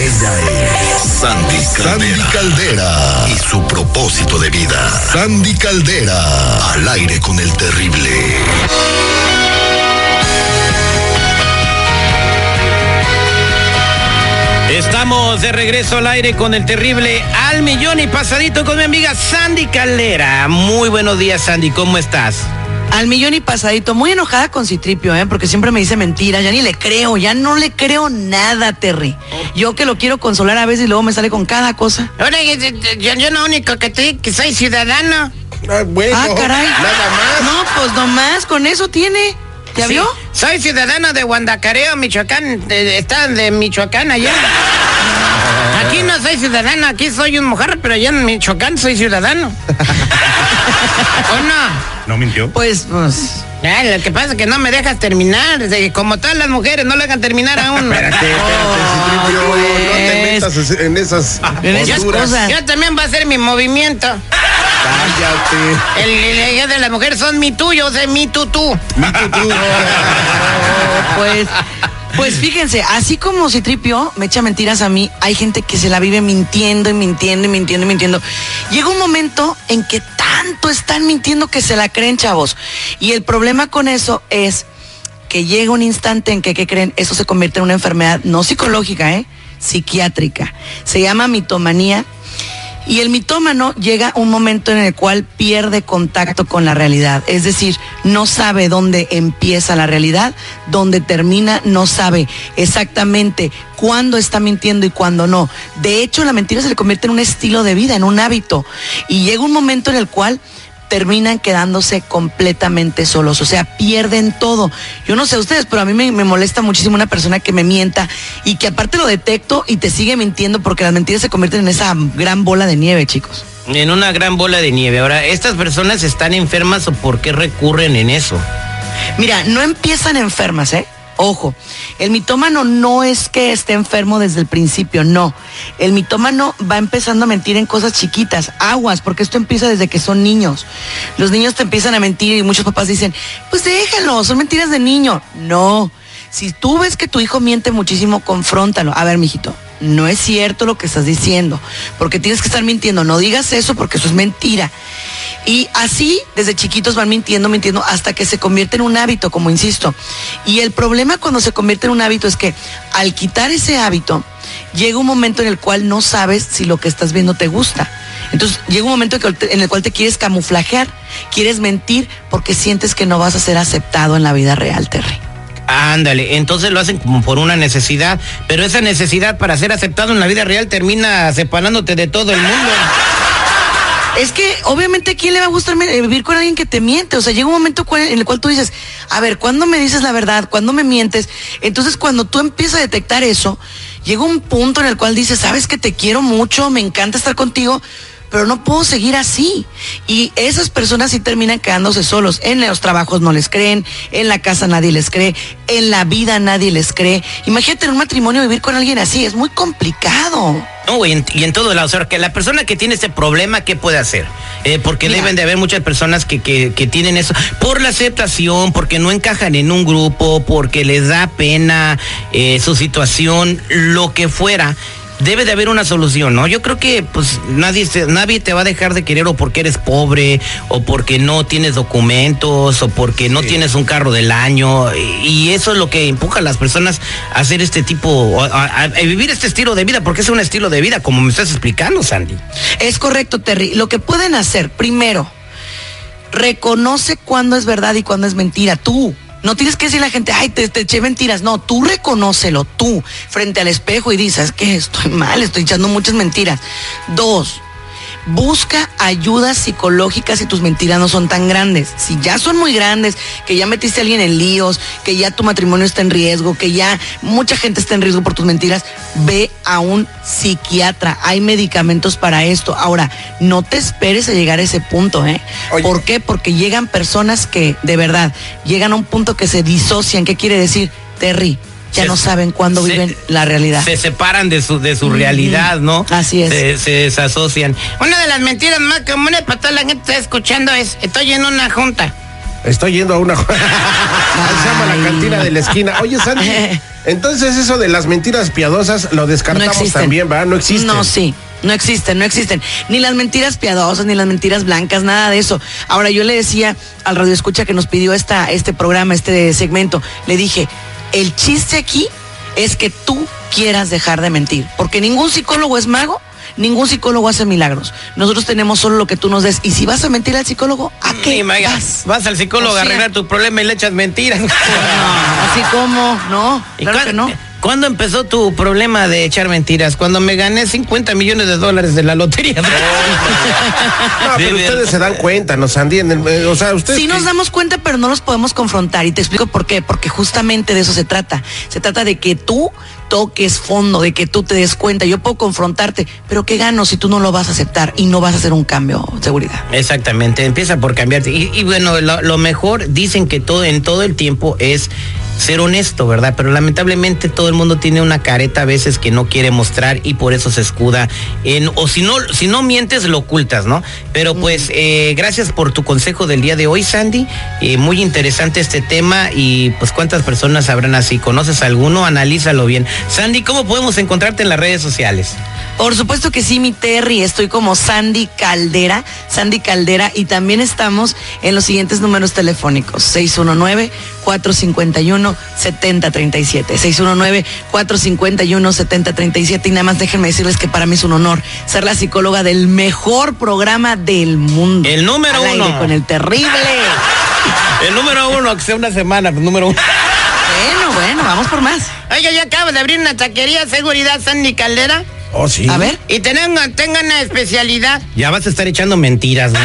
Ella es. Sandy Caldera. Sandy Caldera. Y su propósito de vida. Sandy Caldera. Al aire con el terrible. Estamos de regreso al aire con el terrible al millón y pasadito con mi amiga Sandy Caldera. Muy buenos días, Sandy, ¿cómo estás? Al millón y pasadito, muy enojada con Citripio, ¿eh? porque siempre me dice mentiras, ya ni le creo, ya no le creo nada, Terry. Yo que lo quiero consolar a veces y luego me sale con cada cosa. Ahora, yo, yo lo único que te digo que soy ciudadano. Ah, bueno, ah, caray. Nada más. No, pues nomás, con eso tiene. ¿Ya vio? Soy ciudadano de Guandacareo, Michoacán. Están de Michoacán allá. Aquí no soy ciudadano, aquí soy un mujer, pero allá en Michoacán soy ciudadano. ¿O no? ¿No mintió? Pues, pues. lo que pasa es que no me dejas terminar. Como todas las mujeres, no le dejan terminar a uno. espérate, espérate, no te metas en esas, en Yo también va a ser mi movimiento. Cállate. El, el, de las mujeres son mi tuyo, o sea, mi tutú. Mi tutú. pues. Pues fíjense, así como Citripio me echa mentiras a mí, hay gente que se la vive mintiendo y mintiendo y mintiendo y mintiendo. Llega un momento en que tanto están mintiendo que se la creen, chavos. Y el problema con eso es que llega un instante en que, ¿qué creen? Eso se convierte en una enfermedad no psicológica, ¿eh? Psiquiátrica. Se llama mitomanía y el mitómano llega un momento en el cual pierde contacto con la realidad, es decir, no sabe dónde empieza la realidad, dónde termina, no sabe exactamente cuándo está mintiendo y cuándo no. De hecho, la mentira se le convierte en un estilo de vida, en un hábito. Y llega un momento en el cual terminan quedándose completamente solos, o sea, pierden todo. Yo no sé ustedes, pero a mí me, molesta muchísimo una persona que me mienta y que aparte lo detecto y te sigue mintiendo porque las mentiras se convierten en esa gran bola de nieve, chicos. En una gran bola de nieve. Ahora, ¿estas personas están enfermas o por qué recurren en eso? Mira, no empiezan enfermas, ¿eh? Ojo, el mitómano no es que esté enfermo desde el principio, no. El mitómano va empezando a mentir en cosas chiquitas, aguas, porque esto empieza desde que son niños. Los niños te empiezan a mentir y muchos papás dicen, pues déjalo, son mentiras de niño. No, si tú ves que tu hijo miente muchísimo, confróntalo. A ver, mijito, no es cierto lo que estás diciendo, porque tienes que estar mintiendo. No digas eso porque eso es mentira. Y así, desde chiquitos van mintiendo, mintiendo, hasta que se convierte en un hábito, como insisto. Y el problema cuando se convierte en un hábito es que al quitar ese hábito, llega un momento en el cual no sabes si lo que estás viendo te gusta. Entonces llega un momento en el cual te quieres camuflajear, quieres mentir porque sientes que no vas a ser aceptado en la vida real, Terry. Ándale, entonces lo hacen como por una necesidad, pero esa necesidad para ser aceptado en la vida real termina separándote de todo el mundo. Es que obviamente a quién le va a gustar vivir con alguien que te miente. O sea, llega un momento en el cual tú dices, a ver, ¿cuándo me dices la verdad? ¿Cuándo me mientes? Entonces cuando tú empiezas a detectar eso, llega un punto en el cual dices, sabes que te quiero mucho, me encanta estar contigo, pero no puedo seguir así. Y esas personas sí terminan quedándose solos. En los trabajos no les creen, en la casa nadie les cree, en la vida nadie les cree. Imagínate en un matrimonio vivir con alguien así, es muy complicado. No, y en, y en todo lado. O sea, que la persona que tiene este problema, ¿qué puede hacer? Eh, porque deben de haber muchas personas que, que, que, tienen eso. Por la aceptación, porque no encajan en un grupo, porque les da pena eh, su situación, lo que fuera debe de haber una solución, ¿no? Yo creo que pues nadie, nadie te va a dejar de querer o porque eres pobre o porque no tienes documentos o porque no tienes un carro del año y eso es lo que empuja a las personas a hacer este tipo, a, vivir este estilo de vida porque es un estilo de vida como me estás explicando, Sandy. Es correcto, Terry. Lo que pueden hacer, primero, reconoce cuándo es verdad y cuándo es mentira. Tú, no tienes que decir a la gente, ay, te, eché mentiras. No, tú reconócelo, tú, frente al espejo y dices, que estoy mal, estoy echando muchas mentiras. Dos, busca ayuda psicológica si tus mentiras no son tan grandes. Si ya son muy grandes, que ya metiste a alguien en líos, que ya tu matrimonio está en riesgo, que ya mucha gente está en riesgo por tus mentiras, ve a un psiquiatra. Hay medicamentos para esto. Ahora, no te esperes a llegar a ese punto, ¿eh? Oye. ¿Por qué? Porque llegan personas que, de verdad, llegan a un punto que se disocian. ¿Qué quiere decir? Terry, ya Se- no saben cuándo se- viven la realidad. Se separan de su, de su realidad, ¿no? Así es. Se, se desasocian. Una de las mentiras más comunes para toda la gente que está escuchando es, estoy en una junta. Estoy yendo a una. Ahí se llama la cantina de la esquina. Oye, Sandy, entonces eso de las mentiras piadosas lo descartamos también, ¿verdad? No existen. No, sí. No existen, no existen. Ni las mentiras piadosas, ni las mentiras blancas, nada de eso. Ahora, yo le decía al radio escucha que nos pidió esta, este programa, este segmento, le dije, el chiste aquí es que tú quieras dejar de mentir. Porque ningún psicólogo es mago, ningún psicólogo hace milagros. Nosotros tenemos solo lo que tú nos des. Y si vas a mentir al psicólogo, ¿a qué Sí, Maya, vas? vas al psicólogo O a arreglar tu problema y le echas mentiras. No, así como, no, ¿Y claro que no. ¿Cuándo empezó tu problema de echar mentiras? Cuando me gané 50 millones de dólares de la lotería. No, pero ustedes se dan cuenta, no Sandy. en el- eh, o sea, ustedes. Sí que- nos damos cuenta, pero no los podemos confrontar. Y te explico por qué. Porque justamente de eso se trata. Se trata de que tú toques fondo, de que tú te des cuenta. Yo puedo confrontarte, pero ¿qué gano si tú no lo vas a aceptar y no vas a hacer un cambio? Seguridad. Exactamente, empieza por cambiarte. Y, y bueno, lo, lo mejor dicen que todo en todo el tiempo es ser honesto, ¿verdad? Pero lamentablemente todo el mundo tiene una careta a veces que no quiere mostrar y por eso se escuda en o si no si no mientes lo ocultas, ¿no? Pero pues eh, gracias por tu consejo del día de hoy, Sandy. Eh, muy interesante este tema y pues cuántas personas habrán así. ¿Conoces alguno? Analízalo bien. Sandy, ¿cómo podemos encontrarte en las redes sociales? Por supuesto que sí, mi Terry. Estoy como Sandy Caldera, Sandy Caldera, y también estamos en los siguientes números telefónicos: 619-451-7037. 619-451-7037. Y nada más déjenme decirles que para mí es un honor ser la psicóloga del mejor programa del mundo. El número Al aire uno. Con el terrible. El número uno, que sea una semana, pues, número uno. Bueno, bueno, vamos por más. Oiga, yo acabo de abrir una taquería seguridad Sandy Caldera Oh, sí. A ver. y tengo, tengo una especialidad. Ya vas a estar echando mentiras, ¿no?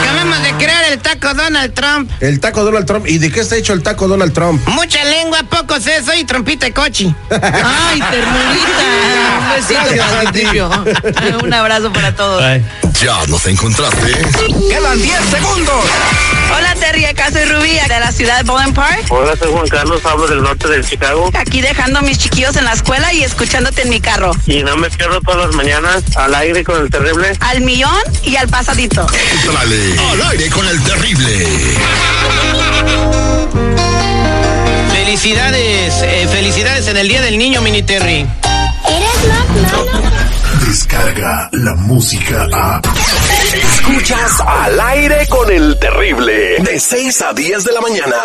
Acabamos de crear el taco Donald Trump. El taco Donald Trump. ¿Y de qué está hecho el taco Donald Trump? Mucha lengua, poco seso y trompita de cochi. Ay, ternurita. Un besito Gracias, para. Un abrazo para todos. Ya nos encontraste. Quedan 10 segundos. Hola Terry, acá soy Rubí de la ciudad de Bowling Park. Hola, soy Juan Carlos, hablo del norte de Chicago Aquí dejando a mis chiquillos en la escuela y escuchándote en mi carro. y no me pierdo todas las mañanas al aire con el terrible. Al millón y al pasadito. Entrale al aire con el terrible. Felicidades, eh, felicidades en el Día del Niño, Mini Terry. Descarga la música a. Escuchas al aire con el terrible. De 6 a 10 de la mañana.